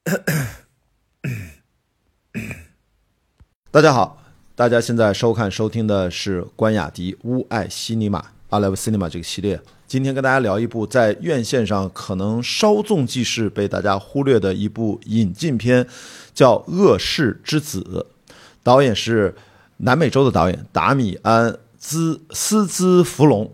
大家好，大家现在收看收听的是关雅迪乌爱西尼玛阿莱 v Cinema 这个系列。今天跟大家聊一部在院线上可能稍纵即逝、被大家忽略的一部引进片，叫《恶世之子》，导演是南美洲的导演达米安兹斯兹弗隆。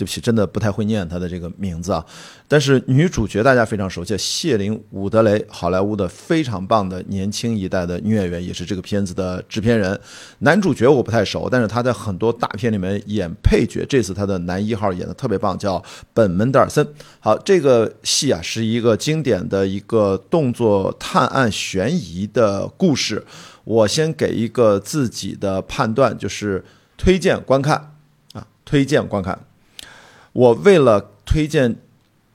对不起，真的不太会念他的这个名字啊。但是女主角大家非常熟悉，谢琳·伍德雷，好莱坞的非常棒的年轻一代的女演员，也是这个片子的制片人。男主角我不太熟，但是他在很多大片里面演配角，这次他的男一号演的特别棒，叫本·门德尔森。好，这个戏啊是一个经典的一个动作探案悬疑的故事。我先给一个自己的判断，就是推荐观看啊，推荐观看。我为了推荐，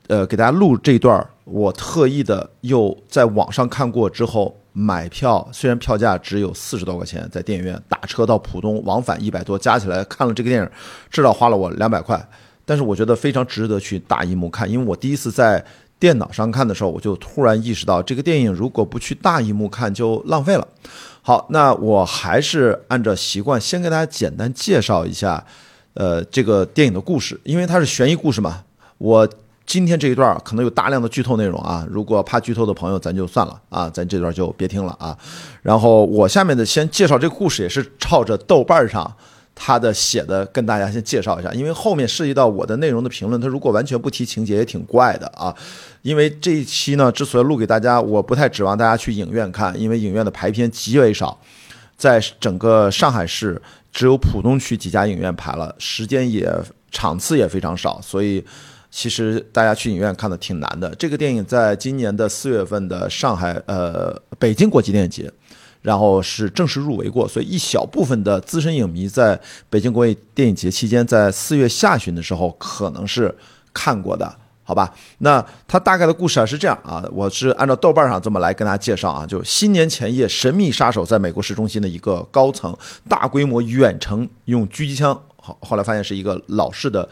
呃，给大家录这一段我特意的又在网上看过之后买票，虽然票价只有四十多块钱，在电影院打车到浦东往返一百多，加起来看了这个电影，至少花了我两百块。但是我觉得非常值得去大荧幕看，因为我第一次在电脑上看的时候，我就突然意识到这个电影如果不去大荧幕看就浪费了。好，那我还是按照习惯先给大家简单介绍一下。呃，这个电影的故事，因为它是悬疑故事嘛，我今天这一段可能有大量的剧透内容啊，如果怕剧透的朋友，咱就算了啊，咱这段就别听了啊。然后我下面的先介绍这个故事，也是照着豆瓣上他的写的跟大家先介绍一下，因为后面涉及到我的内容的评论，他如果完全不提情节也挺怪的啊。因为这一期呢，之所以录给大家，我不太指望大家去影院看，因为影院的排片极为少，在整个上海市。只有浦东区几家影院排了，时间也场次也非常少，所以其实大家去影院看的挺难的。这个电影在今年的四月份的上海呃北京国际电影节，然后是正式入围过，所以一小部分的资深影迷在北京国际电影节期间，在四月下旬的时候可能是看过的。好吧，那它大概的故事啊是这样啊，我是按照豆瓣上这么来跟大家介绍啊，就新年前夜，神秘杀手在美国市中心的一个高层大规模远程用狙击枪，好，后来发现是一个老式的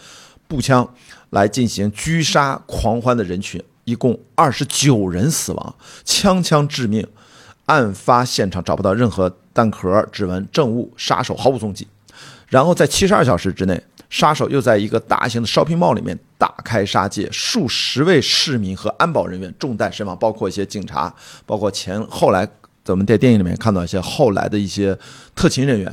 步枪来进行狙杀狂欢的人群，一共二十九人死亡，枪枪致命，案发现场找不到任何弹壳、指纹、证物，杀手毫无踪迹，然后在七十二小时之内。杀手又在一个大型的 shopping mall 里面大开杀戒，数十位市民和安保人员中弹身亡，包括一些警察，包括前后来咱们在电影里面看到一些后来的一些特勤人员，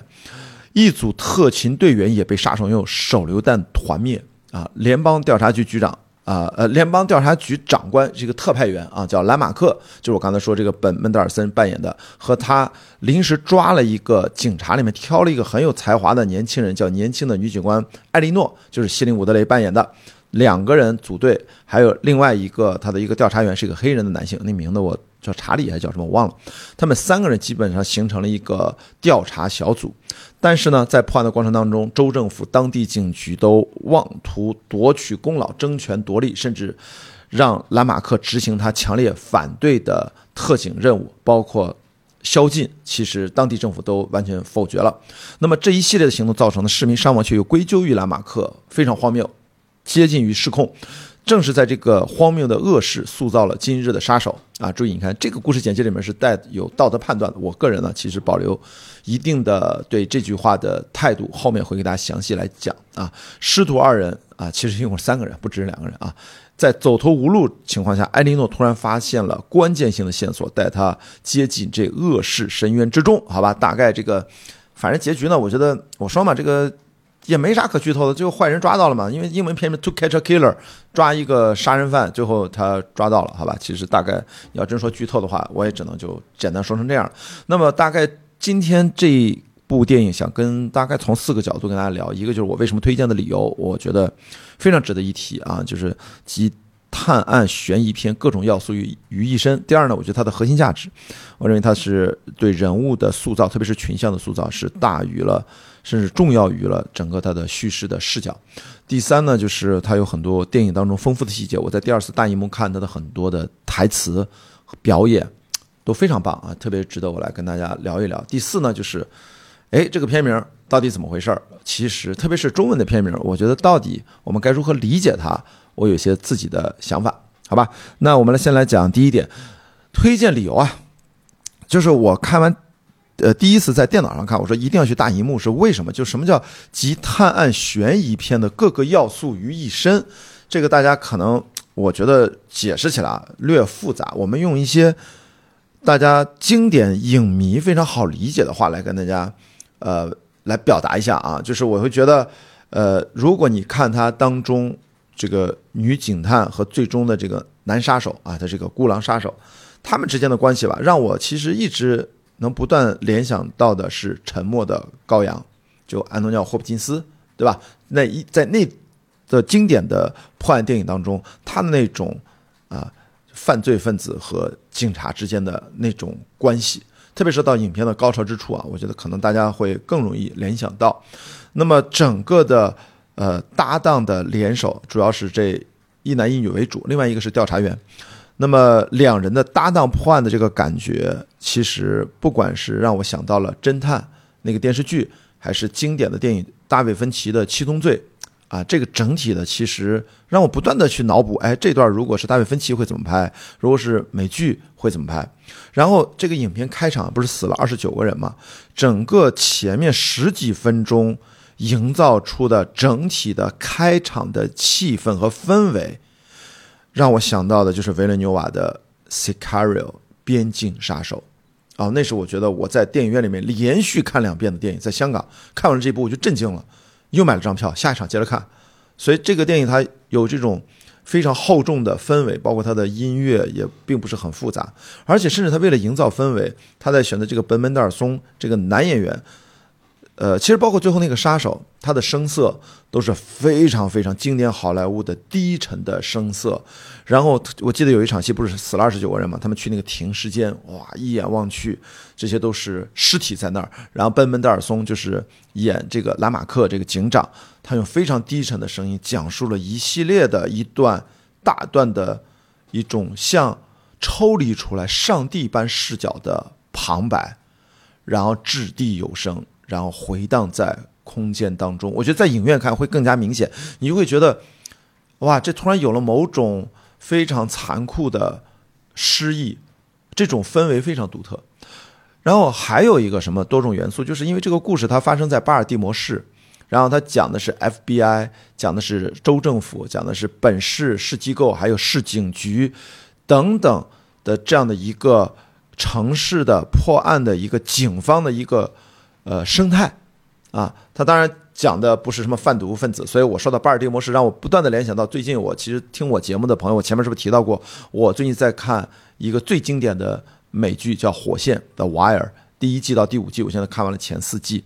一组特勤队员也被杀手用手榴弹团灭啊！联邦调查局局长。啊，呃，联邦调查局长官是一个特派员啊，叫兰马克，就是我刚才说这个本·门德尔森扮演的，和他临时抓了一个警察里面挑了一个很有才华的年轻人，叫年轻的女警官艾莉诺，就是希林·伍德雷扮演的，两个人组队，还有另外一个他的一个调查员是一个黑人的男性，那名字我。叫查理还是叫什么？我忘了。他们三个人基本上形成了一个调查小组，但是呢，在破案的过程当中，州政府、当地警局都妄图夺取功劳、争权夺利，甚至让兰马克执行他强烈反对的特警任务，包括宵禁。其实当地政府都完全否决了。那么这一系列的行动造成的市民伤亡，却又归咎于兰马克，非常荒谬，接近于失控。正是在这个荒谬的恶事，塑造了今日的杀手啊！注意，你看这个故事简介里面是带有道德判断的。我个人呢，其实保留一定的对这句话的态度，后面会给大家详细来讲啊。师徒二人啊，其实一共三个人，不只是两个人啊。在走投无路情况下，埃莉诺突然发现了关键性的线索，带他接近这恶事深渊之中。好吧，大概这个，反正结局呢，我觉得我说嘛，这个。也没啥可剧透的，最后坏人抓到了嘛？因为英文片名 To Catch a Killer，抓一个杀人犯，最后他抓到了，好吧？其实大概要真说剧透的话，我也只能就简单说成这样。那么大概今天这部电影想跟大概从四个角度跟大家聊，一个就是我为什么推荐的理由，我觉得非常值得一提啊，就是集探案悬疑片各种要素于于一身。第二呢，我觉得它的核心价值，我认为它是对人物的塑造，特别是群像的塑造是大于了。甚至重要于了整个它的叙事的视角。第三呢，就是它有很多电影当中丰富的细节。我在第二次大荧幕看它的很多的台词表演都非常棒啊，特别值得我来跟大家聊一聊。第四呢，就是，哎，这个片名到底怎么回事儿？其实，特别是中文的片名，我觉得到底我们该如何理解它？我有些自己的想法，好吧？那我们来先来讲第一点，推荐理由啊，就是我看完，呃，第一次在电脑上看，我说一定要去大荧幕，是为什么？就什么叫集探案悬疑片的各个要素于一身？这个大家可能我觉得解释起来略复杂，我们用一些大家经典影迷非常好理解的话来跟大家，呃，来表达一下啊，就是我会觉得，呃，如果你看它当中这个女警探和最终的这个男杀手啊，他这个孤狼杀手。他们之间的关系吧，让我其实一直能不断联想到的是《沉默的羔羊》，就安东尼奥·霍普金斯，对吧？那一在那的经典的破案电影当中，他的那种啊犯罪分子和警察之间的那种关系，特别是到影片的高潮之处啊，我觉得可能大家会更容易联想到。那么整个的呃搭档的联手，主要是这一男一女为主，另外一个是调查员。那么两人的搭档破案的这个感觉，其实不管是让我想到了侦探那个电视剧，还是经典的电影大卫芬奇的《七宗罪》，啊，这个整体的其实让我不断的去脑补，哎，这段如果是大卫芬奇会怎么拍？如果是美剧会怎么拍？然后这个影片开场不是死了二十九个人吗？整个前面十几分钟营造出的整体的开场的气氛和氛围。让我想到的就是维伦纽瓦的《Sicario》边境杀手，哦，那是我觉得我在电影院里面连续看两遍的电影。在香港看完了这部，我就震惊了，又买了张票，下一场接着看。所以这个电影它有这种非常厚重的氛围，包括它的音乐也并不是很复杂，而且甚至他为了营造氛围，他在选择这个本·门德尔松这个男演员。呃，其实包括最后那个杀手，他的声色都是非常非常经典好莱坞的低沉的声色。然后我记得有一场戏不是死了二十九个人嘛？他们去那个停尸间，哇，一眼望去，这些都是尸体在那儿。然后奔门德尔松就是演这个拉马克这个警长，他用非常低沉的声音讲述了一系列的一段大段的一种像抽离出来上帝般视角的旁白，然后掷地有声。然后回荡在空间当中，我觉得在影院看会更加明显，你就会觉得，哇，这突然有了某种非常残酷的诗意，这种氛围非常独特。然后还有一个什么多种元素，就是因为这个故事它发生在巴尔的摩市，然后它讲的是 FBI，讲的是州政府，讲的是本市市机构，还有市警局等等的这样的一个城市的破案的一个警方的一个。呃，生态，啊，他当然讲的不是什么贩毒分子，所以我说到巴尔的摩市，让我不断的联想到最近我其实听我节目的朋友，我前面是不是提到过？我最近在看一个最经典的美剧，叫《火线》的《Wire》，第一季到第五季，我现在看完了前四季，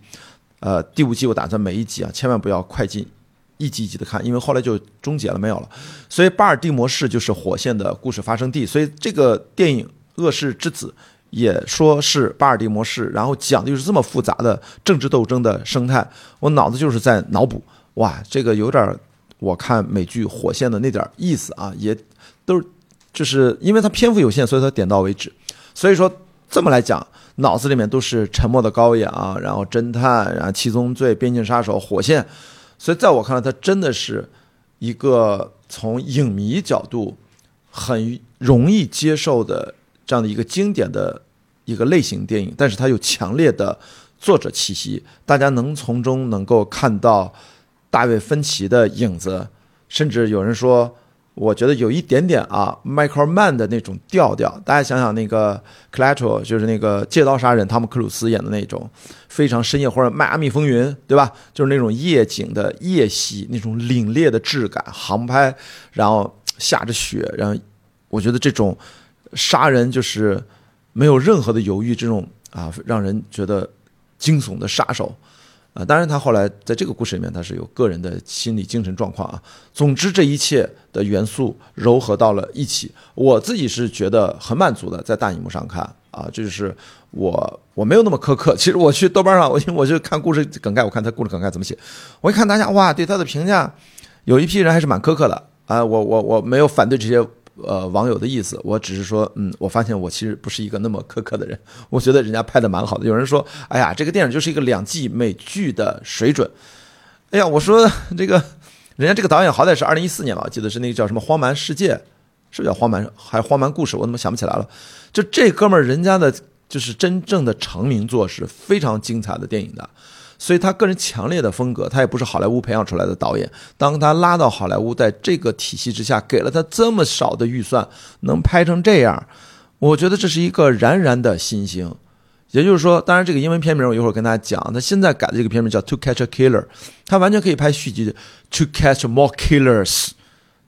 呃，第五季我打算每一集啊，千万不要快进，一集一集的看，因为后来就终结了，没有了。所以巴尔的摩市就是《火线》的故事发生地，所以这个电影《恶世之子》。也说是巴尔的摩市，然后讲的就是这么复杂的政治斗争的生态，我脑子就是在脑补，哇，这个有点我看美剧《火线》的那点意思啊，也都是就是因为它篇幅有限，所以它点到为止。所以说这么来讲，脑子里面都是沉默的羔羊，然后侦探，然后七宗罪、边境杀手、火线，所以在我看来，它真的是一个从影迷角度很容易接受的这样的一个经典的。一个类型电影，但是它有强烈的作者气息，大家能从中能够看到大卫芬奇的影子，甚至有人说，我觉得有一点点啊，Michael Mann 的那种调调。大家想想那个 c l a t o 就是那个借刀杀人，汤姆克鲁斯演的那种非常深夜，或者迈阿密风云，对吧？就是那种夜景的夜戏，那种凛冽的质感，航拍，然后下着雪，然后我觉得这种杀人就是。没有任何的犹豫，这种啊让人觉得惊悚的杀手，啊，当然他后来在这个故事里面他是有个人的心理精神状况啊。总之这一切的元素糅合到了一起，我自己是觉得很满足的，在大荧幕上看啊，这就是我我没有那么苛刻。其实我去豆瓣上，我我就看故事梗概，我看他故事梗概怎么写，我一看大家哇对他的评价，有一批人还是蛮苛刻的啊，我我我没有反对这些。呃，网友的意思，我只是说，嗯，我发现我其实不是一个那么苛刻的人，我觉得人家拍的蛮好的。有人说，哎呀，这个电影就是一个两季美剧的水准。哎呀，我说这个，人家这个导演好歹是二零一四年吧，我记得是那个叫什么《荒蛮世界》，是不是叫荒蛮还荒蛮故事？我怎么想不起来了？就这哥们儿人家的就是真正的成名作是非常精彩的电影的。所以他个人强烈的风格，他也不是好莱坞培养出来的导演。当他拉到好莱坞，在这个体系之下，给了他这么少的预算，能拍成这样，我觉得这是一个冉冉的新星。也就是说，当然这个英文片名我一会儿跟大家讲。他现在改的这个片名叫《To Catch a Killer》，他完全可以拍续集《To Catch More Killers》，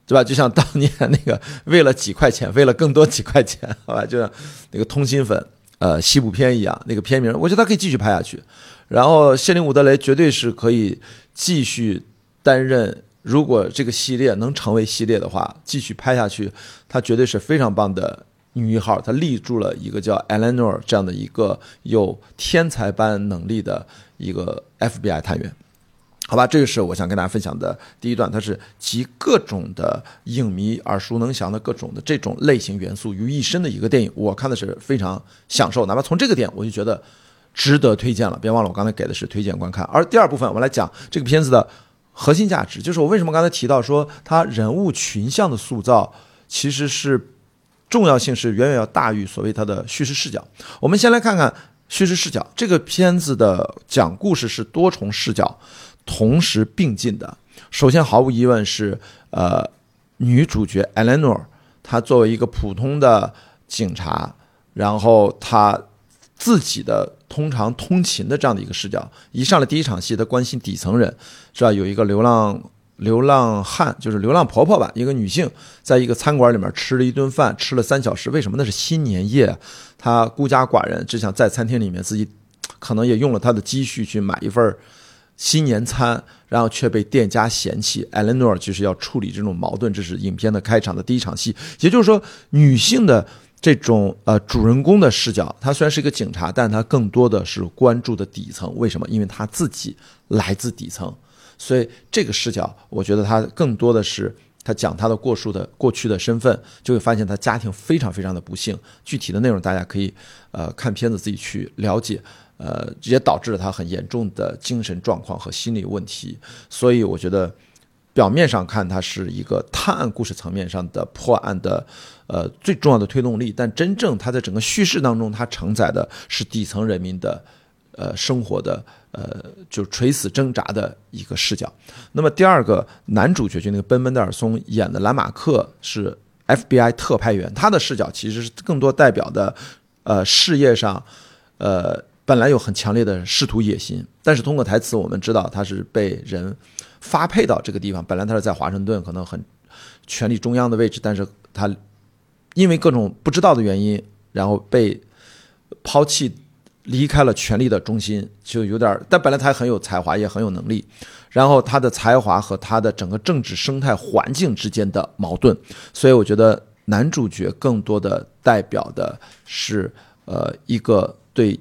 对吧？就像当年那个为了几块钱，为了更多几块钱，好吧，就像那个通心粉呃西部片一样，那个片名，我觉得他可以继续拍下去。然后谢林伍德雷绝对是可以继续担任，如果这个系列能成为系列的话，继续拍下去，他绝对是非常棒的女一号。他立住了一个叫 Eleanor 这样的一个有天才般能力的一个 FBI 探员。好吧，这个是我想跟大家分享的第一段，它是集各种的影迷耳熟能详的各种的这种类型元素于一身的一个电影。我看的是非常享受，哪怕从这个点，我就觉得。值得推荐了，别忘了我刚才给的是推荐观看。而第二部分，我们来讲这个片子的核心价值，就是我为什么刚才提到说它人物群像的塑造其实是重要性是远远要大于所谓它的叙事视角。我们先来看看叙事视角，这个片子的讲故事是多重视角同时并进的。首先，毫无疑问是呃女主角 Eleanor，她作为一个普通的警察，然后她。自己的通常通勤的这样的一个视角，一上来第一场戏，她关心底层人，是吧？有一个流浪流浪汉，就是流浪婆婆吧，一个女性，在一个餐馆里面吃了一顿饭，吃了三小时。为什么？那是新年夜，她孤家寡人，只想在餐厅里面自己，可能也用了她的积蓄去买一份新年餐，然后却被店家嫌弃。艾伦诺尔就是要处理这种矛盾，这是影片的开场的第一场戏。也就是说，女性的。这种呃主人公的视角，他虽然是一个警察，但他更多的是关注的底层。为什么？因为他自己来自底层，所以这个视角，我觉得他更多的是他讲他的过述的过去的身份，就会发现他家庭非常非常的不幸。具体的内容大家可以呃看片子自己去了解，呃也导致了他很严重的精神状况和心理问题。所以我觉得。表面上看，它是一个探案故事层面上的破案的，呃，最重要的推动力。但真正它在整个叙事当中，它承载的是底层人民的，呃，生活的，呃，就垂死挣扎的一个视角。那么第二个男主角就那个奔奔德尔松演的兰马克是 FBI 特派员，他的视角其实是更多代表的，呃，事业上，呃，本来有很强烈的仕途野心，但是通过台词我们知道他是被人。发配到这个地方，本来他是在华盛顿，可能很权力中央的位置，但是他因为各种不知道的原因，然后被抛弃，离开了权力的中心，就有点。但本来他很有才华，也很有能力，然后他的才华和他的整个政治生态环境之间的矛盾，所以我觉得男主角更多的代表的是呃一个对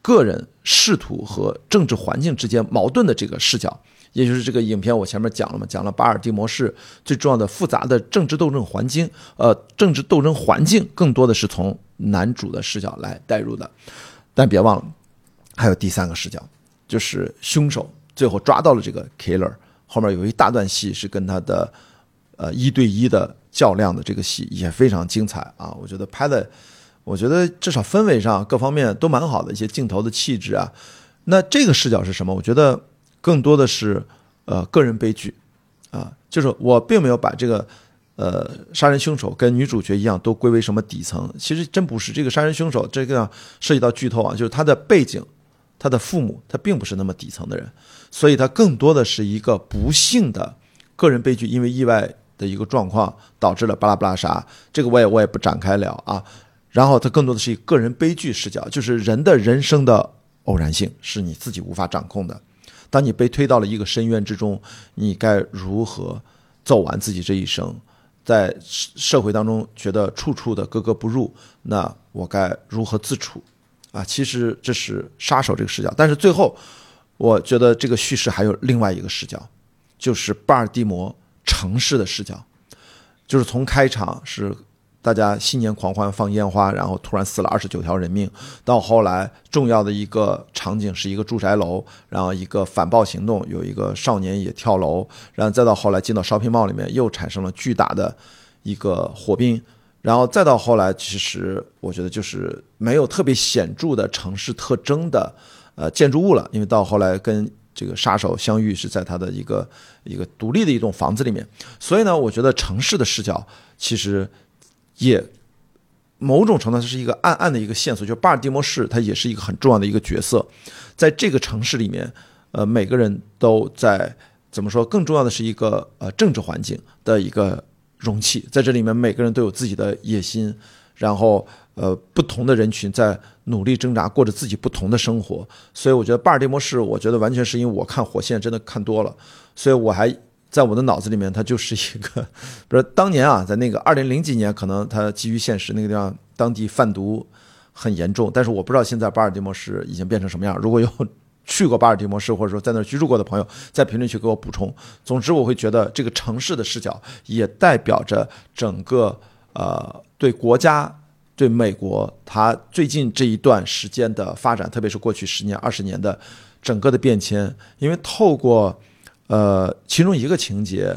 个人仕途和政治环境之间矛盾的这个视角。也就是这个影片，我前面讲了嘛，讲了巴尔的摩市最重要的复杂的政治斗争环境，呃，政治斗争环境更多的是从男主的视角来带入的，但别忘了，还有第三个视角，就是凶手最后抓到了这个 killer，后面有一大段戏是跟他的呃一对一的较量的这个戏也非常精彩啊，我觉得拍的，我觉得至少氛围上各方面都蛮好的，一些镜头的气质啊，那这个视角是什么？我觉得。更多的是，呃，个人悲剧，啊，就是我并没有把这个，呃，杀人凶手跟女主角一样都归为什么底层，其实真不是。这个杀人凶手这个涉及到剧透啊，就是他的背景，他的父母他并不是那么底层的人，所以他更多的是一个不幸的个人悲剧，因为意外的一个状况导致了巴拉巴拉啥，这个我也我也不展开聊啊。然后他更多的是一个人悲剧视角，就是人的人生的偶然性是你自己无法掌控的。当你被推到了一个深渊之中，你该如何走完自己这一生？在社会当中觉得处处的格格不入，那我该如何自处？啊，其实这是杀手这个视角。但是最后，我觉得这个叙事还有另外一个视角，就是巴尔的摩城市的视角，就是从开场是。大家新年狂欢放烟花，然后突然死了二十九条人命。到后来，重要的一个场景是一个住宅楼，然后一个反暴行动，有一个少年也跳楼，然后再到后来进到 shopping mall 里面，又产生了巨大的一个火并，然后再到后来，其实我觉得就是没有特别显著的城市特征的呃建筑物了，因为到后来跟这个杀手相遇是在他的一个一个独立的一栋房子里面，所以呢，我觉得城市的视角其实也。某种程度上是一个暗暗的一个线索，就巴尔的摩市，它也是一个很重要的一个角色，在这个城市里面，呃，每个人都在怎么说？更重要的是一个呃政治环境的一个容器，在这里面每个人都有自己的野心，然后呃不同的人群在努力挣扎，过着自己不同的生活。所以我觉得巴尔的摩市，我觉得完全是因为我看火线真的看多了，所以我还。在我的脑子里面，它就是一个，比如当年啊，在那个二零零几年，可能它基于现实，那个地方当地贩毒很严重。但是我不知道现在巴尔的摩市已经变成什么样。如果有去过巴尔的摩市或者说在那居住过的朋友，在评论区给我补充。总之，我会觉得这个城市的视角也代表着整个呃对国家、对美国它最近这一段时间的发展，特别是过去十年、二十年的整个的变迁，因为透过。呃，其中一个情节，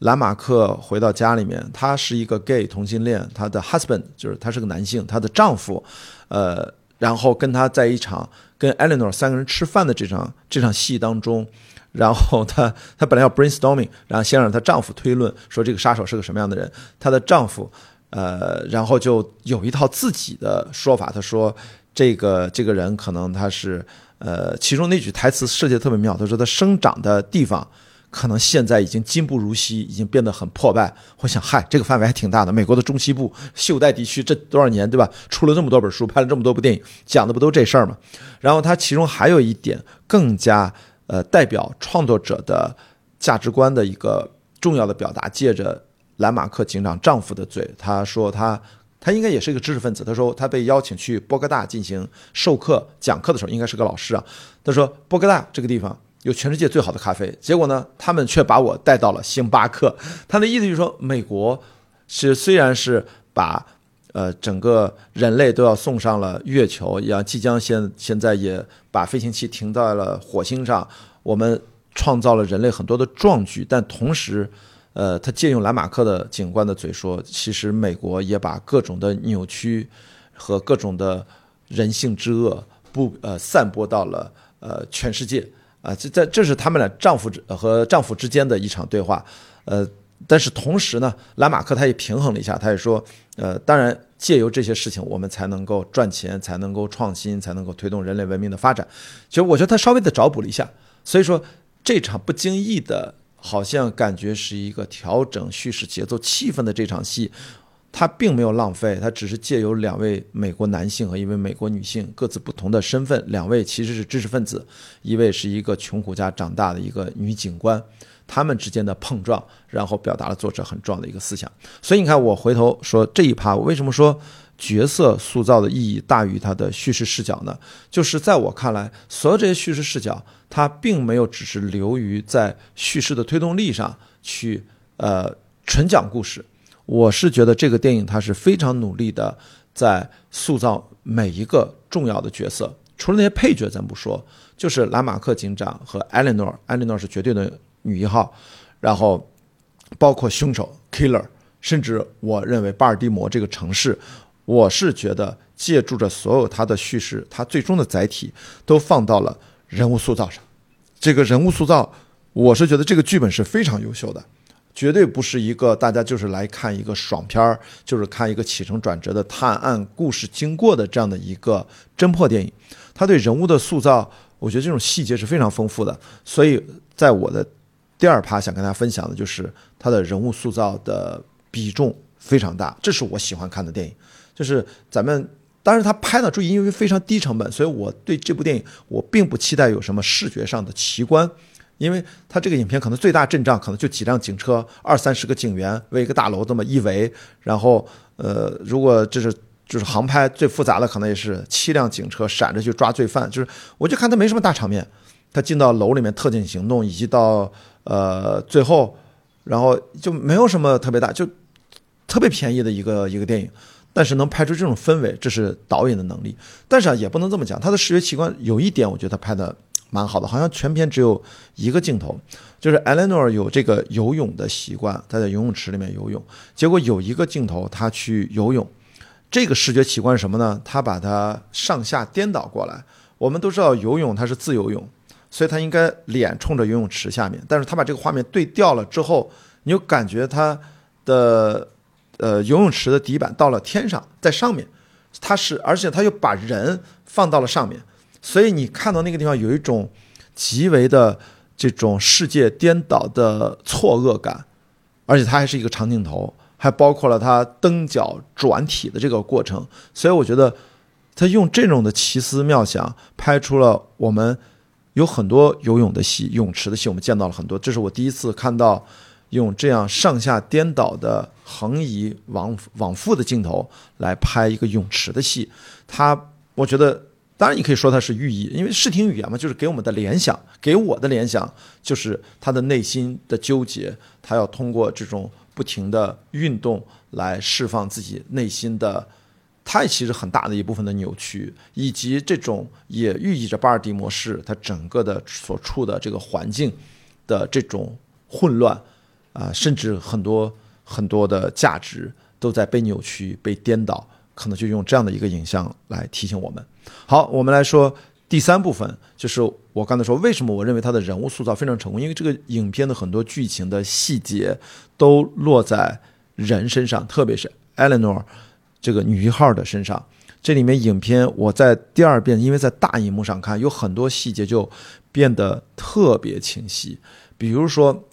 兰马克回到家里面，他是一个 gay 同性恋，他的 husband 就是他是个男性，他的丈夫，呃，然后跟他在一场跟 Eleanor 三个人吃饭的这场这场戏当中，然后他他本来要 brainstorming，然后先让她丈夫推论说这个杀手是个什么样的人，她的丈夫，呃，然后就有一套自己的说法，他说这个这个人可能他是。呃，其中那句台词设计的特别妙，他说他生长的地方可能现在已经今不如昔，已经变得很破败。我想，嗨，这个范围还挺大的。美国的中西部、袖带地区，这多少年，对吧？出了这么多本书，拍了这么多部电影，讲的不都这事儿吗？然后他其中还有一点更加呃代表创作者的价值观的一个重要的表达，借着兰马克警长丈夫的嘴，他说他。他应该也是一个知识分子。他说他被邀请去波哥大进行授课讲课的时候，应该是个老师啊。他说波哥大这个地方有全世界最好的咖啡，结果呢，他们却把我带到了星巴克。他的意思就是说，美国是虽然是把呃整个人类都要送上了月球，也即将现现在也把飞行器停在了火星上，我们创造了人类很多的壮举，但同时。呃，他借用兰马克的警官的嘴说，其实美国也把各种的扭曲和各种的人性之恶不呃散播到了呃全世界啊，这这这是他们俩丈夫和丈夫之间的一场对话。呃，但是同时呢，兰马克他也平衡了一下，他也说，呃，当然借由这些事情，我们才能够赚钱，才能够创新，才能够推动人类文明的发展。其实我觉得他稍微的找补了一下，所以说这场不经意的。好像感觉是一个调整叙事节奏、气氛的这场戏，它并没有浪费，它只是借由两位美国男性和一位美国女性各自不同的身份，两位其实是知识分子，一位是一个穷苦家长大的一个女警官，他们之间的碰撞，然后表达了作者很重要的一个思想。所以你看，我回头说这一趴，我为什么说角色塑造的意义大于它的叙事视角呢？就是在我看来，所有这些叙事视角。它并没有只是流于在叙事的推动力上去，呃，纯讲故事。我是觉得这个电影它是非常努力的在塑造每一个重要的角色，除了那些配角咱不说，就是兰马克警长和艾莉诺，艾莉诺是绝对的女一号，然后包括凶手 killer，甚至我认为巴尔的摩这个城市，我是觉得借助着所有它的叙事，它最终的载体都放到了。人物塑造上，这个人物塑造，我是觉得这个剧本是非常优秀的，绝对不是一个大家就是来看一个爽片儿，就是看一个起承转折的探案故事经过的这样的一个侦破电影。他对人物的塑造，我觉得这种细节是非常丰富的。所以在我的第二趴想跟大家分享的就是他的人物塑造的比重非常大，这是我喜欢看的电影，就是咱们。当然，他拍的注意，因为非常低成本，所以我对这部电影我并不期待有什么视觉上的奇观，因为他这个影片可能最大阵仗可能就几辆警车，二三十个警员围一个大楼这么一围，然后呃，如果这是就是航拍最复杂的，可能也是七辆警车闪着去抓罪犯，就是我就看他没什么大场面，他进到楼里面特警行动，以及到呃最后，然后就没有什么特别大，就特别便宜的一个一个电影。但是能拍出这种氛围，这是导演的能力。但是啊，也不能这么讲，他的视觉奇观有一点，我觉得他拍的蛮好的，好像全片只有一个镜头，就是 Eleanor 有这个游泳的习惯，他在游泳池里面游泳，结果有一个镜头他去游泳，这个视觉奇观是什么呢？他把它上下颠倒过来。我们都知道游泳它是自由泳，所以他应该脸冲着游泳池下面，但是他把这个画面对调了之后，你就感觉他的呃游泳池的底板到了天上，在上面，它是而且他又把人放到了上面。所以你看到那个地方有一种极为的这种世界颠倒的错愕感，而且它还是一个长镜头，还包括了它蹬脚转体的这个过程。所以我觉得他用这种的奇思妙想拍出了我们有很多游泳的戏、泳池的戏，我们见到了很多。这是我第一次看到用这样上下颠倒的横移往往复的镜头来拍一个泳池的戏。他我觉得。当然，你可以说它是寓意，因为视听语言嘛，就是给我们的联想，给我的联想就是他的内心的纠结，他要通过这种不停的运动来释放自己内心的，他其实很大的一部分的扭曲，以及这种也寓意着巴尔的摩市他整个的所处的这个环境的这种混乱，啊，甚至很多很多的价值都在被扭曲、被颠倒，可能就用这样的一个影像来提醒我们。好，我们来说第三部分，就是我刚才说为什么我认为他的人物塑造非常成功，因为这个影片的很多剧情的细节都落在人身上，特别是 Eleanor 这个女一号的身上。这里面影片我在第二遍，因为在大荧幕上看，有很多细节就变得特别清晰。比如说，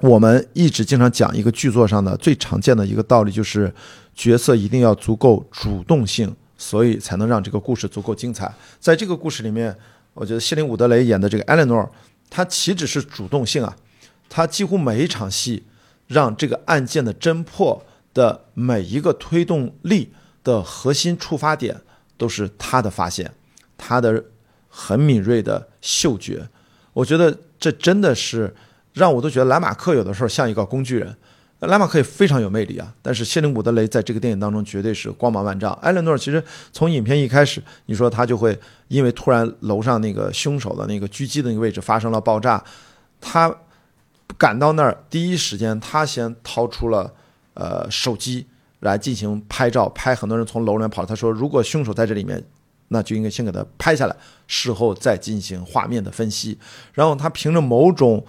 我们一直经常讲一个剧作上的最常见的一个道理，就是角色一定要足够主动性。所以才能让这个故事足够精彩。在这个故事里面，我觉得谢林伍德雷演的这个 Eleanor，她岂止是主动性啊？她几乎每一场戏，让这个案件的侦破的每一个推动力的核心触发点，都是她的发现，她的很敏锐的嗅觉。我觉得这真的是让我都觉得莱马克有的时候像一个工具人。莱马克也非常有魅力啊，但是谢林伍德雷在这个电影当中绝对是光芒万丈。艾伦诺其实从影片一开始，你说他就会因为突然楼上那个凶手的那个狙击的那个位置发生了爆炸，他赶到那儿第一时间他先掏出了呃手机来进行拍照，拍很多人从楼里面跑。他说如果凶手在这里面，那就应该先给他拍下来，事后再进行画面的分析。然后他凭着某种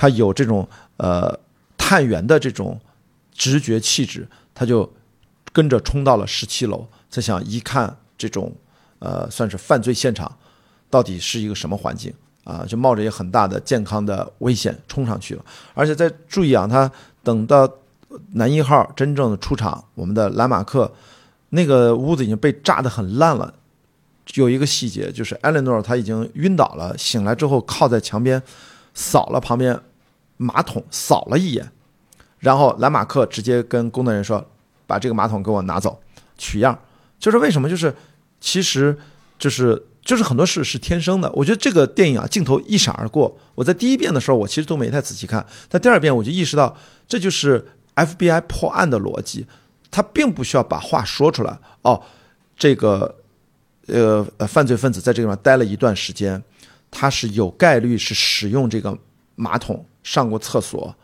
他有这种呃。探员的这种直觉气质，他就跟着冲到了十七楼，他想一看这种呃算是犯罪现场，到底是一个什么环境啊？就冒着也很大的健康的危险冲上去了。而且在注意啊，他等到男一号真正的出场，我们的兰马克那个屋子已经被炸得很烂了。有一个细节就是艾莲诺他已经晕倒了，醒来之后靠在墙边，扫了旁边马桶，扫了一眼。然后兰马克直接跟工作人员说：“把这个马桶给我拿走，取样。”就是为什么？就是其实就是就是很多事是天生的。我觉得这个电影啊，镜头一闪而过。我在第一遍的时候，我其实都没太仔细看。但第二遍我就意识到，这就是 FBI 破案的逻辑。他并不需要把话说出来。哦，这个呃呃犯罪分子在这个地方待了一段时间，他是有概率是使用这个马桶上过厕所。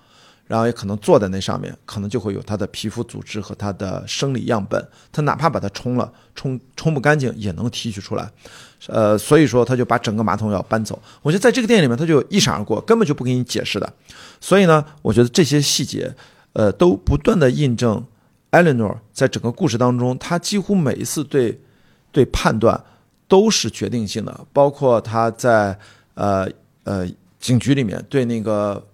然后也可能坐在那上面，可能就会有他的皮肤组织和他的生理样本。他哪怕把它冲了，冲冲不干净也能提取出来。呃，所以说他就把整个马桶要搬走。我觉得在这个电影里面，他就一闪而过，根本就不给你解释的。所以呢，我觉得这些细节，呃，都不断的印证，Eleanor 在整个故事当中，他几乎每一次对对判断都是决定性的。包括他在呃呃警局里面对那个。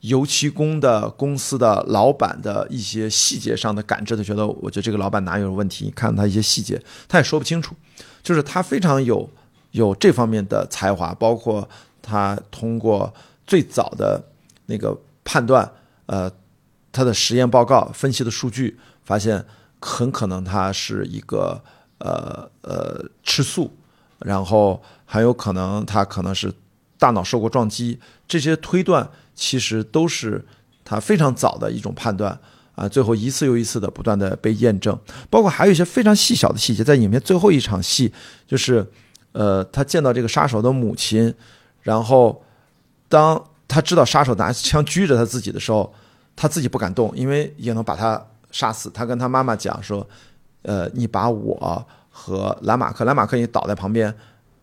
油漆工的公司的老板的一些细节上的感知，他觉得，我觉得这个老板哪有问题？你看他一些细节，他也说不清楚。就是他非常有有这方面的才华，包括他通过最早的那个判断，呃，他的实验报告分析的数据，发现很可能他是一个呃呃吃素，然后很有可能他可能是大脑受过撞击，这些推断。其实都是他非常早的一种判断啊，最后一次又一次的不断的被验证，包括还有一些非常细小的细节，在影片最后一场戏，就是，呃，他见到这个杀手的母亲，然后当他知道杀手拿枪狙着他自己的时候，他自己不敢动，因为也能把他杀死。他跟他妈妈讲说：“呃，你把我和兰马克，兰马克你倒在旁边，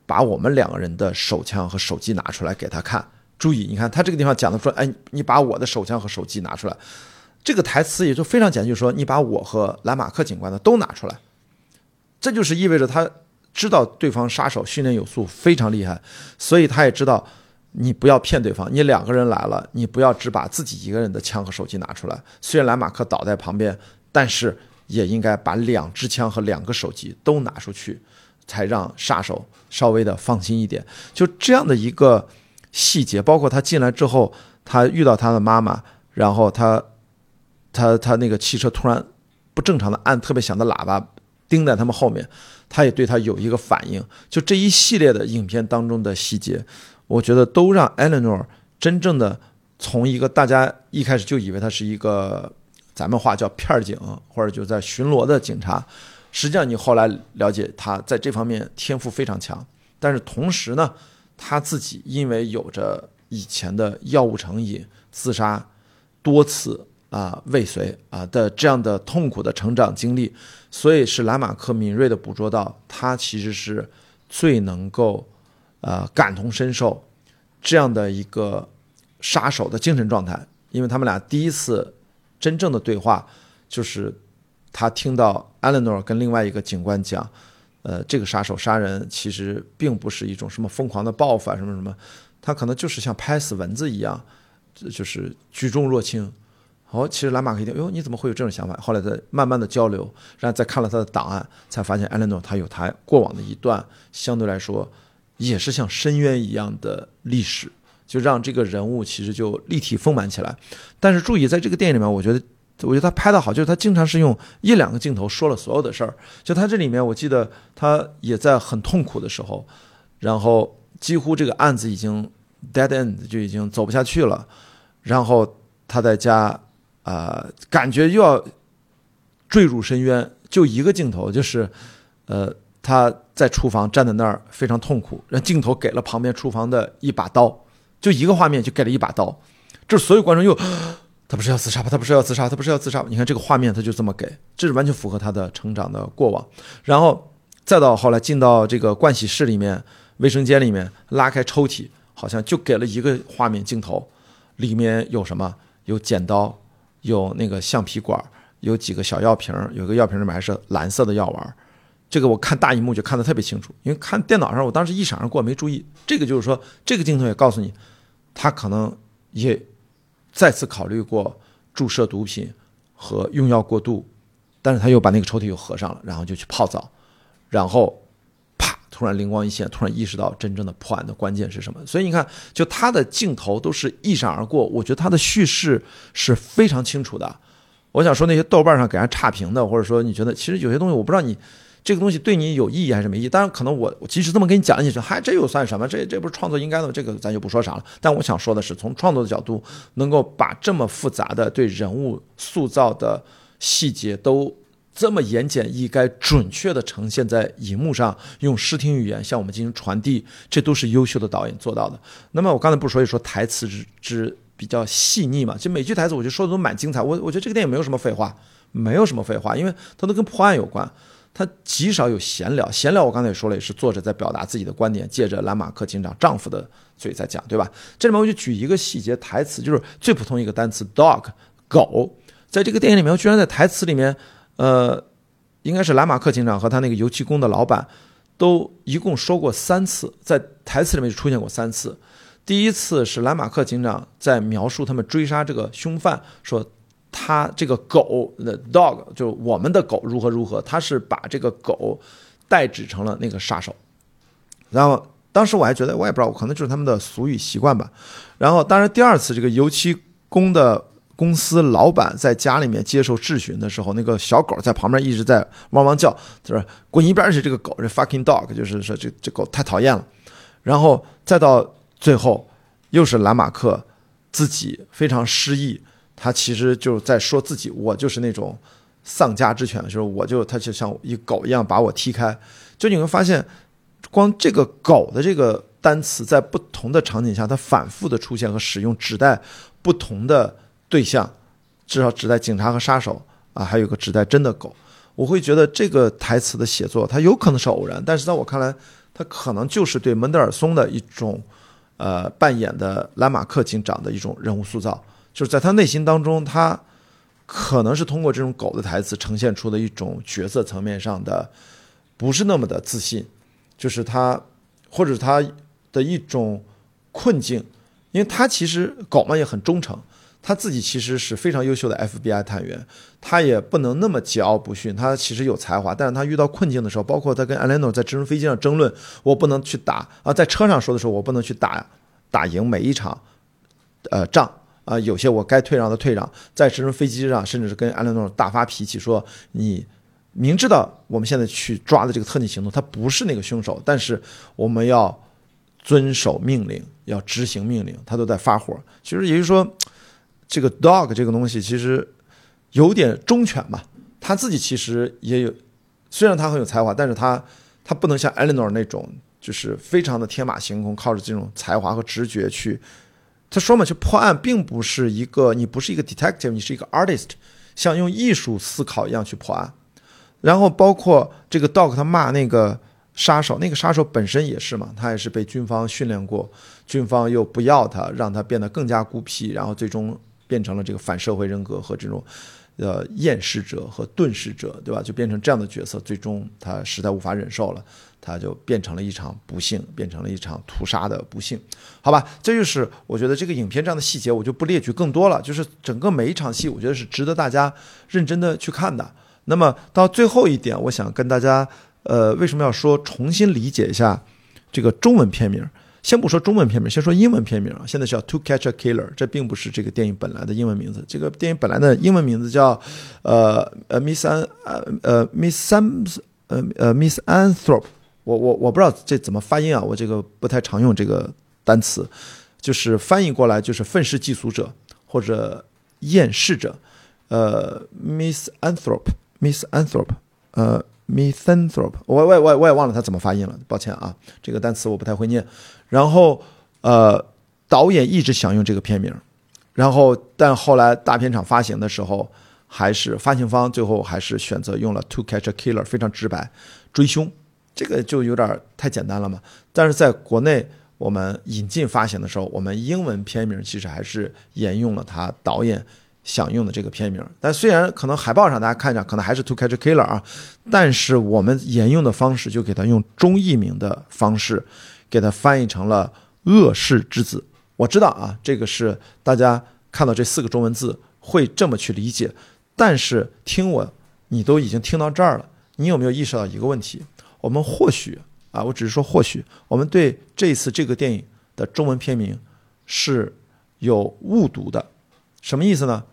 把我们两个人的手枪和手机拿出来给他看。注意，你看他这个地方讲的说，哎，你把我的手枪和手机拿出来。这个台词也就非常简，就是说你把我和兰马克警官的都拿出来。这就是意味着他知道对方杀手训练有素，非常厉害，所以他也知道。”你不要骗对方，你两个人来了，你不要只把自己一个人的枪和手机拿出来。虽然兰马克倒在旁边，但是也应该把两支枪和两个手机都拿出去，才让杀手稍微的放心一点。就这样的一个细节，包括他进来之后，他遇到他的妈妈，然后他他他那个汽车突然不正常的按特别响的喇叭，盯在他们后面，他也对他有一个反应。就这一系列的影片当中的细节。我觉得都让 Eleanor 真正的从一个大家一开始就以为他是一个咱们话叫片儿警或者就在巡逻的警察，实际上你后来了解他在这方面天赋非常强，但是同时呢，他自己因为有着以前的药物成瘾、自杀多次啊未遂啊的这样的痛苦的成长经历，所以是莱马克敏锐的捕捉到他其实是最能够。呃，感同身受这样的一个杀手的精神状态，因为他们俩第一次真正的对话，就是他听到 Eleanor 跟另外一个警官讲，呃，这个杀手杀人其实并不是一种什么疯狂的报复啊，什么什么，他可能就是像拍死蚊子一样，就是举重若轻。哦，其实兰马克一听，哟，你怎么会有这种想法？后来再慢慢的交流，然后再看了他的档案，才发现 Eleanor 他有他过往的一段相对来说。也是像深渊一样的历史，就让这个人物其实就立体丰满起来。但是注意，在这个电影里面，我觉得，我觉得他拍的好，就是他经常是用一两个镜头说了所有的事儿。就他这里面，我记得他也在很痛苦的时候，然后几乎这个案子已经 dead end 就已经走不下去了，然后他在家啊，感觉又要坠入深渊，就一个镜头，就是呃。他在厨房站在那儿非常痛苦，让镜头给了旁边厨房的一把刀，就一个画面就给了一把刀，这所有观众又，他不是要自杀吧？他不是要自杀？他不是要自杀？你看这个画面，他就这么给，这是完全符合他的成长的过往。然后再到后来进到这个盥洗室里面、卫生间里面，拉开抽屉，好像就给了一个画面镜头，里面有什么？有剪刀，有那个橡皮管，有几个小药瓶，有个药瓶里面还是蓝色的药丸。这个我看大荧幕就看得特别清楚，因为看电脑上我当时一闪而过没注意。这个就是说，这个镜头也告诉你，他可能也再次考虑过注射毒品和用药过度，但是他又把那个抽屉又合上了，然后就去泡澡，然后啪，突然灵光一现，突然意识到真正的破案的关键是什么。所以你看，就他的镜头都是一闪而过，我觉得他的叙事是非常清楚的。我想说那些豆瓣上给人差评的，或者说你觉得其实有些东西我不知道你。这个东西对你有意义还是没意义？当然，可能我我即使这么跟你讲，你说嗨，这又算什么？这这不是创作应该的？这个咱就不说啥了。但我想说的是，从创作的角度，能够把这么复杂的对人物塑造的细节都这么言简意赅、准确的呈现在荧幕上，用视听语言向我们进行传递，这都是优秀的导演做到的。那么我刚才不是说一说台词之之比较细腻嘛？就每句台词，我觉得说的都蛮精彩。我我觉得这个电影没有什么废话，没有什么废话，因为它都跟破案有关。他极少有闲聊，闲聊我刚才也说了，也是作者在表达自己的观点，借着兰马克警长丈夫的嘴在讲，对吧？这里面我就举一个细节台词，就是最普通一个单词 dog 狗，在这个电影里面，居然在台词里面，呃，应该是兰马克警长和他那个油漆工的老板，都一共说过三次，在台词里面就出现过三次。第一次是兰马克警长在描述他们追杀这个凶犯，说。他这个狗的 dog 就我们的狗如何如何，他是把这个狗代指成了那个杀手。然后当时我还觉得我也不知道，可能就是他们的俗语习惯吧。然后当然第二次这个油漆工的公司老板在家里面接受质询的时候，那个小狗在旁边一直在汪汪叫，他说滚一边去，这个狗这 fucking dog，就是说这这狗太讨厌了。然后再到最后，又是兰马克自己非常失意。他其实就是在说自己，我就是那种丧家之犬，就是我就他就像一狗一样把我踢开。就你会发现，光这个狗的这个单词在不同的场景下，它反复的出现和使用，指代不同的对象，至少指代警察和杀手啊，还有个指代真的狗。我会觉得这个台词的写作，它有可能是偶然，但是在我看来，它可能就是对门德尔松的一种，呃，扮演的兰马克警长的一种人物塑造，就是在他内心当中，他可能是通过这种狗的台词呈现出的一种角色层面上的不是那么的自信，就是他或者他。的一种困境，因为他其实狗嘛也很忠诚，他自己其实是非常优秀的 FBI 探员，他也不能那么桀骜不驯，他其实有才华，但是他遇到困境的时候，包括他跟 Alano 在直升飞机上争论，我不能去打啊，在车上说的时候，我不能去打打赢每一场呃仗啊，有些我该退让的退让，在直升飞机上，甚至是跟 Alano 大发脾气，说你明知道我们现在去抓的这个特警行动，他不是那个凶手，但是我们要。遵守命令，要执行命令，他都在发火。其实也就是说，这个 dog 这个东西其实有点忠犬嘛。他自己其实也有，虽然他很有才华，但是他他不能像艾琳娜那种，就是非常的天马行空，靠着这种才华和直觉去。他说嘛，去破案并不是一个，你不是一个 detective，你是一个 artist，像用艺术思考一样去破案。然后包括这个 dog，他骂那个。杀手那个杀手本身也是嘛，他也是被军方训练过，军方又不要他，让他变得更加孤僻，然后最终变成了这个反社会人格和这种，呃厌世者和遁世者，对吧？就变成这样的角色，最终他实在无法忍受了，它就变成了一场不幸，变成了一场屠杀的不幸，好吧？这就是我觉得这个影片这样的细节，我就不列举更多了。就是整个每一场戏，我觉得是值得大家认真的去看的。那么到最后一点，我想跟大家。呃，为什么要说重新理解一下这个中文片名？先不说中文片名，先说英文片名啊。现在叫《To Catch a Killer》，这并不是这个电影本来的英文名字。这个电影本来的英文名字叫呃呃 Miss An 呃呃 Miss Sam 呃呃 Miss Anthrop。我我我不知道这怎么发音啊，我这个不太常用这个单词，就是翻译过来就是愤世嫉俗者或者厌世者。呃，Miss Anthrop，Miss Anthrop，呃。Misanthrope，我我我我也忘了他怎么发音了，抱歉啊，这个单词我不太会念。然后，呃，导演一直想用这个片名，然后但后来大片厂发行的时候，还是发行方最后还是选择用了 To Catch a Killer，非常直白，追凶，这个就有点太简单了嘛。但是在国内我们引进发行的时候，我们英文片名其实还是沿用了他导演。想用的这个片名，但虽然可能海报上大家看着 可能还是 To Catch a Killer 啊，但是我们沿用的方式就给它用中译名的方式，给它翻译成了恶世之子。我知道啊，这个是大家看到这四个中文字会这么去理解，但是听我，你都已经听到这儿了，你有没有意识到一个问题？我们或许啊，我只是说或许，我们对这一次这个电影的中文片名是有误读的，什么意思呢？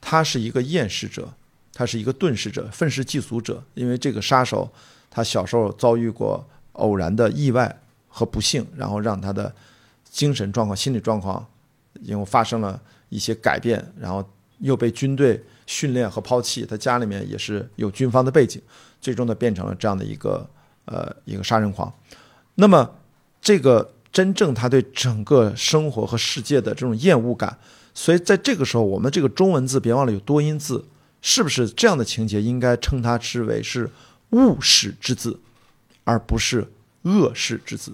他是一个厌世者，他是一个遁世者，愤世嫉俗者。因为这个杀手，他小时候遭遇过偶然的意外和不幸，然后让他的精神状况、心理状况，因为发生了一些改变，然后又被军队训练和抛弃。他家里面也是有军方的背景，最终呢变成了这样的一个呃一个杀人狂。那么，这个真正他对整个生活和世界的这种厌恶感。所以在这个时候，我们这个中文字别忘了有多音字，是不是这样的情节应该称它之为是恶世之字，而不是恶世之字？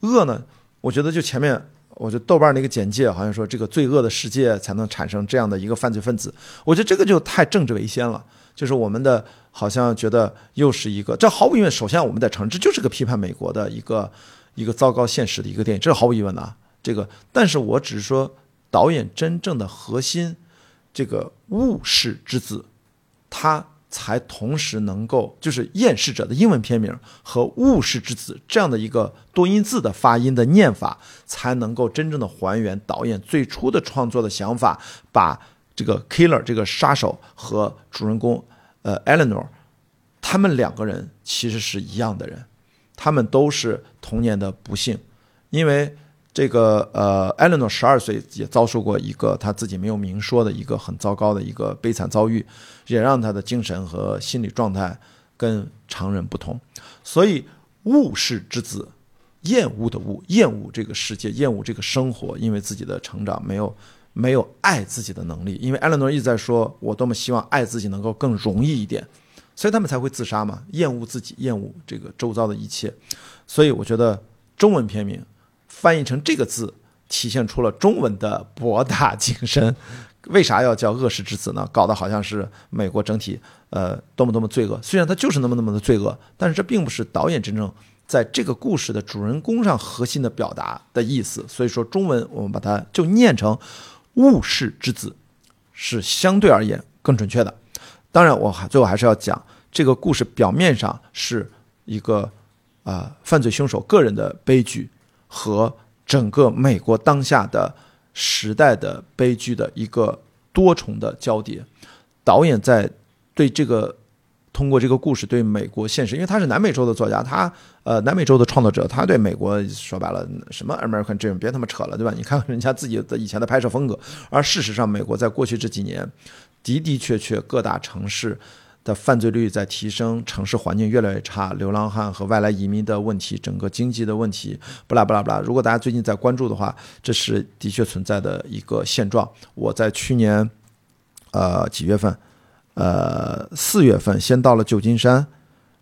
恶呢？我觉得就前面，我觉得豆瓣那个简介好像说这个罪恶的世界才能产生这样的一个犯罪分子，我觉得这个就太政治为先了。就是我们的好像觉得又是一个，这毫无疑问，首先我们在承认这就是个批判美国的一个一个糟糕现实的一个电影，这是毫无疑问的啊。这个，但是我只是说。导演真正的核心，这个物世之子，他才同时能够，就是厌世者的英文片名和物世之子这样的一个多音字的发音的念法，才能够真正的还原导演最初的创作的想法，把这个 killer 这个杀手和主人公呃 Eleanor，他们两个人其实是一样的人，他们都是童年的不幸，因为。这个呃，Eleanor 十二岁也遭受过一个他自己没有明说的一个很糟糕的一个悲惨遭遇，也让他的精神和心理状态跟常人不同。所以，物世之子厌恶的恶，厌恶这个世界，厌恶这个生活，因为自己的成长没有没有爱自己的能力。因为艾伦诺一直在说，我多么希望爱自己能够更容易一点，所以他们才会自杀嘛，厌恶自己，厌恶这个周遭的一切。所以我觉得中文片名翻译成这个字，体现出了中文的博大精深。为啥要叫恶世之子呢？搞得好像是美国整体呃多么多么罪恶。虽然它就是那么那么的罪恶，但是这并不是导演真正在这个故事的主人公上核心的表达的意思。所以说中文我们把它就念成误事之子，是相对而言更准确的。当然，我还最后还是要讲这个故事表面上是一个啊犯罪凶手个人的悲剧和整个美国当下的。时代的悲剧的一个多重的交叠，导演在对这个通过这个故事对美国现实，因为他是南美洲的作家，他呃南美洲的创作者，他对美国说白了什么 American Dream 别他妈扯了，对吧？你看人家自己的以前的拍摄风格，而事实上美国在过去这几年的的确确各大城市。的犯罪率在提升，城市环境越来越差，流浪汉和外来移民的问题，整个经济的问题，不啦不啦不啦。如果大家最近在关注的话，这是的确存在的一个现状。我在去年，呃几月份，呃四月份先到了旧金山，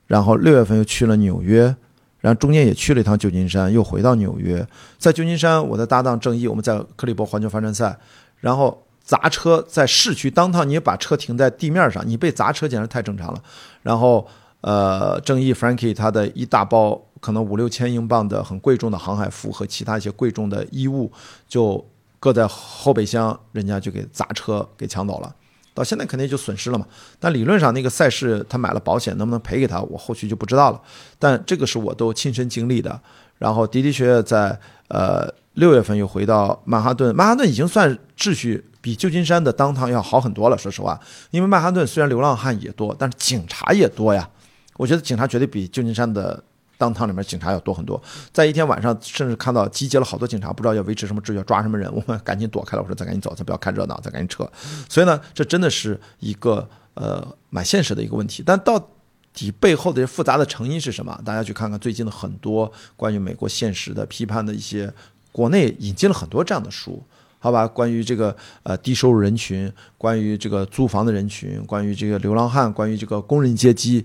然后六月份又去了纽约，然后中间也去了一趟旧金山，又回到纽约。在旧金山，我的搭档郑毅，我们在克利伯环球帆船赛，然后。砸车在市区当趟，你把车停在地面上，你被砸车简直太正常了。然后，呃，正义 Frankie 他的一大包可能五六千英镑的很贵重的航海服和其他一些贵重的衣物，就搁在后备箱，人家就给砸车给抢走了。到现在肯定就损失了嘛。但理论上那个赛事他买了保险，能不能赔给他，我后续就不知道了。但这个是我都亲身经历的。然后的的确确在呃六月份又回到曼哈顿，曼哈顿已经算秩序。比旧金山的当趟要好很多了，说实话，因为曼哈顿虽然流浪汉也多，但是警察也多呀。我觉得警察绝对比旧金山的当趟里面警察要多很多。在一天晚上，甚至看到集结了好多警察，不知道要维持什么秩序，要抓什么人，我们赶紧躲开了。我说再赶紧走，再不要看热闹，再赶紧撤。所以呢，这真的是一个呃蛮现实的一个问题。但到底背后的复杂的成因是什么？大家去看看最近的很多关于美国现实的批判的一些，国内引进了很多这样的书。好吧，关于这个呃低收入人群，关于这个租房的人群，关于这个流浪汉，关于这个工人阶级，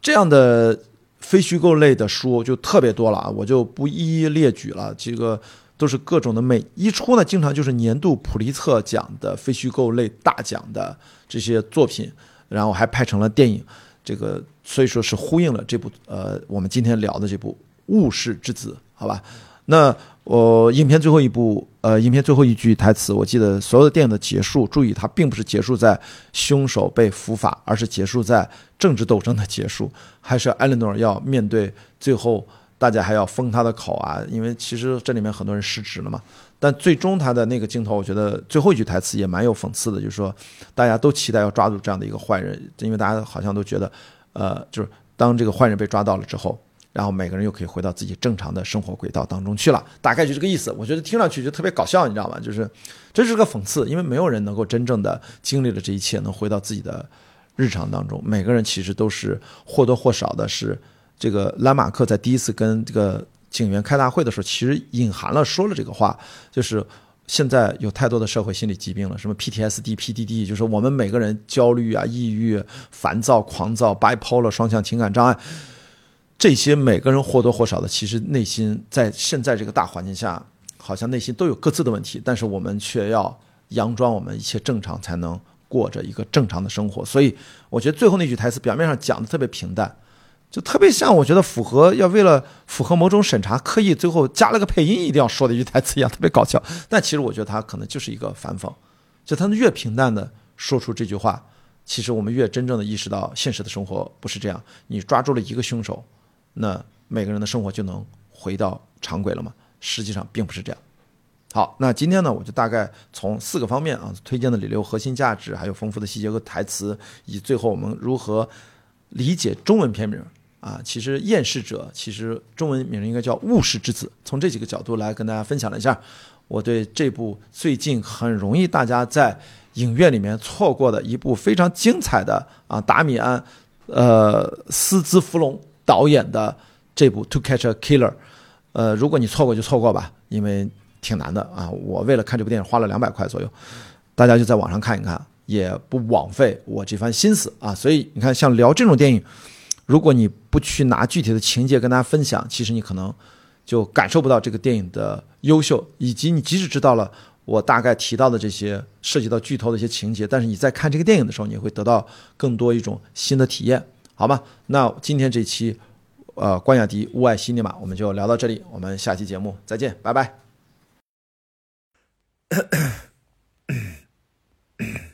这样的非虚构类的书就特别多了啊，我就不一一列举了。这个都是各种的，每一出呢，经常就是年度普利策奖的非虚构类大奖的这些作品，然后还拍成了电影，这个所以说是呼应了这部呃我们今天聊的这部《误事之子》，好吧？那。我影片最后一部，呃，影片最后一句台词，我记得所有的电影的结束，注意它并不是结束在凶手被伏法，而是结束在政治斗争的结束，还是艾莉诺要面对最后大家还要封他的口啊？因为其实这里面很多人失职了嘛。但最终他的那个镜头，我觉得最后一句台词也蛮有讽刺的，就是说大家都期待要抓住这样的一个坏人，因为大家好像都觉得，呃，就是当这个坏人被抓到了之后。然后每个人又可以回到自己正常的生活轨道当中去了，大概就这个意思。我觉得听上去就特别搞笑，你知道吗？就是这是个讽刺，因为没有人能够真正的经历了这一切，能回到自己的日常当中。每个人其实都是或多或少的，是这个兰马克在第一次跟这个警员开大会的时候，其实隐含了说了这个话，就是现在有太多的社会心理疾病了，什么 PTSD、PDD，就是我们每个人焦虑啊、抑郁、烦躁、狂躁、bipolar 双向情感障碍。这些每个人或多或少的，其实内心在现在这个大环境下，好像内心都有各自的问题，但是我们却要佯装我们一切正常，才能过着一个正常的生活。所以，我觉得最后那句台词表面上讲的特别平淡，就特别像我觉得符合要为了符合某种审查，刻意最后加了个配音一定要说的一句台词一样，特别搞笑。但其实我觉得他可能就是一个反讽，就他越平淡的说出这句话，其实我们越真正的意识到现实的生活不是这样。你抓住了一个凶手。那每个人的生活就能回到常轨了吗？实际上并不是这样。好，那今天呢，我就大概从四个方面啊，推荐的理由、核心价值，还有丰富的细节和台词，以最后我们如何理解中文片名啊。其实《厌世者》其实中文名应该叫《误世之子》。从这几个角度来跟大家分享了一下我对这部最近很容易大家在影院里面错过的一部非常精彩的啊，达米安呃斯兹弗隆。导演的这部《To Catch a Killer》，呃，如果你错过就错过吧，因为挺难的啊。我为了看这部电影花了两百块左右，大家就在网上看一看，也不枉费我这番心思啊。所以你看，像聊这种电影，如果你不去拿具体的情节跟大家分享，其实你可能就感受不到这个电影的优秀，以及你即使知道了我大概提到的这些涉及到剧透的一些情节，但是你在看这个电影的时候，你会得到更多一种新的体验，好吧，那今天这期呃关雅迪物外新尼玛，我们就聊到这里，我们下期节目再见，拜拜。